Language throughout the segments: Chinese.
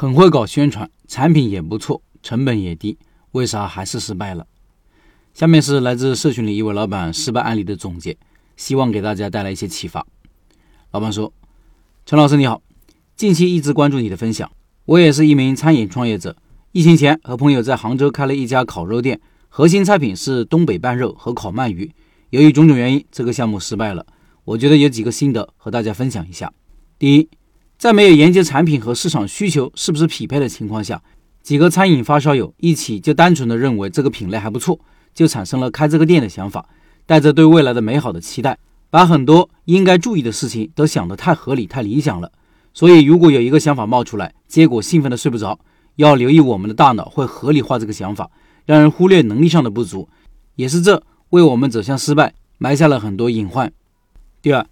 很会搞宣传，产品也不错，成本也低，为啥还是失败了？下面是来自社群里一位老板失败案例的总结，希望给大家带来一些启发。老板说：“陈老师你好，近期一直关注你的分享，我也是一名餐饮创业者。疫情前和朋友在杭州开了一家烤肉店，核心菜品是东北拌肉和烤鳗鱼。由于种种原因，这个项目失败了。我觉得有几个心得和大家分享一下。第一。”在没有研究产品和市场需求是不是匹配的情况下，几个餐饮发烧友一起就单纯的认为这个品类还不错，就产生了开这个店的想法，带着对未来的美好的期待，把很多应该注意的事情都想得太合理、太理想了。所以，如果有一个想法冒出来，结果兴奋的睡不着，要留意我们的大脑会合理化这个想法，让人忽略能力上的不足，也是这为我们走向失败埋下了很多隐患。第二，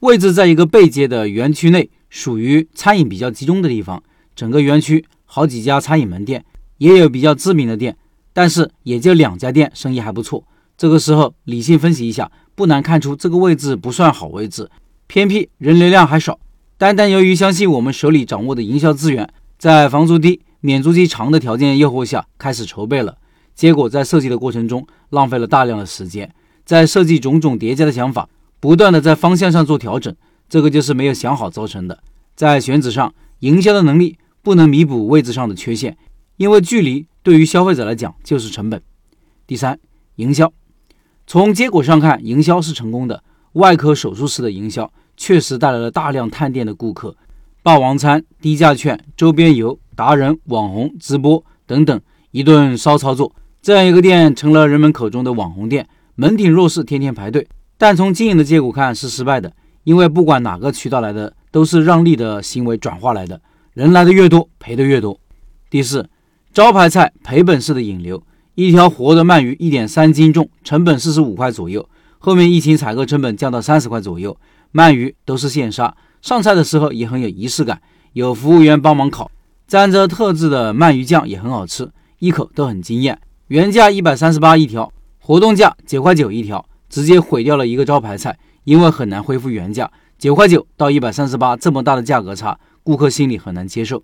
位置在一个背街的园区内。属于餐饮比较集中的地方，整个园区好几家餐饮门店，也有比较知名的店，但是也就两家店生意还不错。这个时候理性分析一下，不难看出这个位置不算好位置，偏僻，人流量还少。单单由于相信我们手里掌握的营销资源，在房租低、免租期长的条件诱惑下，开始筹备了，结果在设计的过程中浪费了大量的时间，在设计种种叠加的想法，不断的在方向上做调整。这个就是没有想好造成的，在选址上，营销的能力不能弥补位置上的缺陷，因为距离对于消费者来讲就是成本。第三，营销，从结果上看，营销是成功的，外科手术室的营销确实带来了大量探店的顾客，霸王餐、低价券、周边游、达人、网红、直播等等，一顿骚操作，这样一个店成了人们口中的网红店，门庭若市，天天排队，但从经营的结果看是失败的。因为不管哪个渠道来的，都是让利的行为转化来的，人来的越多，赔的越多。第四，招牌菜赔本式的引流，一条活的鳗鱼一点三斤重，成本四十五块左右。后面疫情采购成本降到三十块左右，鳗鱼都是现杀，上菜的时候也很有仪式感，有服务员帮忙烤，沾着特制的鳗鱼酱也很好吃，一口都很惊艳。原价一百三十八一条，活动价九块九一条，直接毁掉了一个招牌菜。因为很难恢复原价，九块九到一百三十八这么大的价格差，顾客心里很难接受。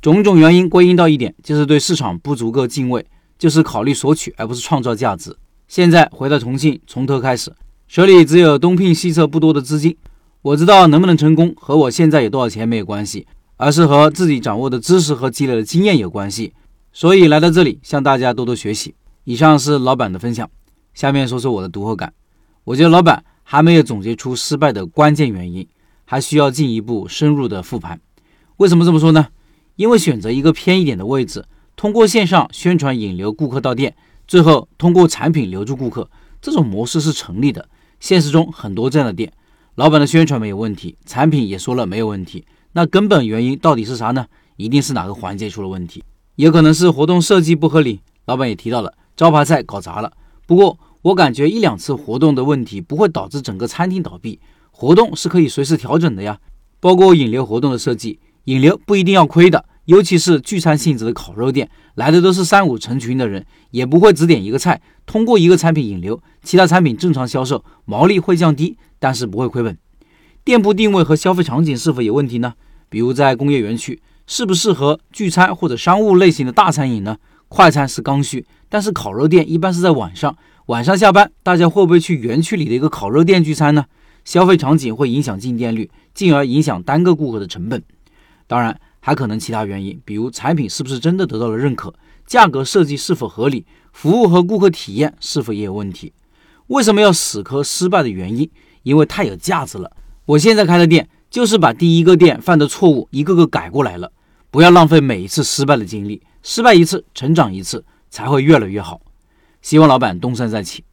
种种原因归因到一点，就是对市场不足够敬畏，就是考虑索取而不是创造价值。现在回到重庆，从头开始，手里只有东拼西凑不多的资金。我知道能不能成功和我现在有多少钱没有关系，而是和自己掌握的知识和积累的经验有关系。所以来到这里向大家多多学习。以上是老板的分享，下面说说我的读后感。我觉得老板。还没有总结出失败的关键原因，还需要进一步深入的复盘。为什么这么说呢？因为选择一个偏一点的位置，通过线上宣传引流顾客到店，最后通过产品留住顾客，这种模式是成立的。现实中很多这样的店，老板的宣传没有问题，产品也说了没有问题，那根本原因到底是啥呢？一定是哪个环节出了问题，也可能是活动设计不合理。老板也提到了招牌菜搞砸了，不过。我感觉一两次活动的问题不会导致整个餐厅倒闭，活动是可以随时调整的呀。包括引流活动的设计，引流不一定要亏的，尤其是聚餐性质的烤肉店，来的都是三五成群的人，也不会只点一个菜。通过一个产品引流，其他产品正常销售，毛利会降低，但是不会亏本。店铺定位和消费场景是否有问题呢？比如在工业园区，适不适合聚餐或者商务类型的大餐饮呢？快餐是刚需，但是烤肉店一般是在晚上。晚上下班，大家会不会去园区里的一个烤肉店聚餐呢？消费场景会影响进店率，进而影响单个顾客的成本。当然，还可能其他原因，比如产品是不是真的得到了认可，价格设计是否合理，服务和顾客体验是否也有问题。为什么要死磕失败的原因？因为太有价值了。我现在开的店就是把第一个店犯的错误一个个改过来了。不要浪费每一次失败的经历，失败一次，成长一次，才会越来越好。希望老板东山再起。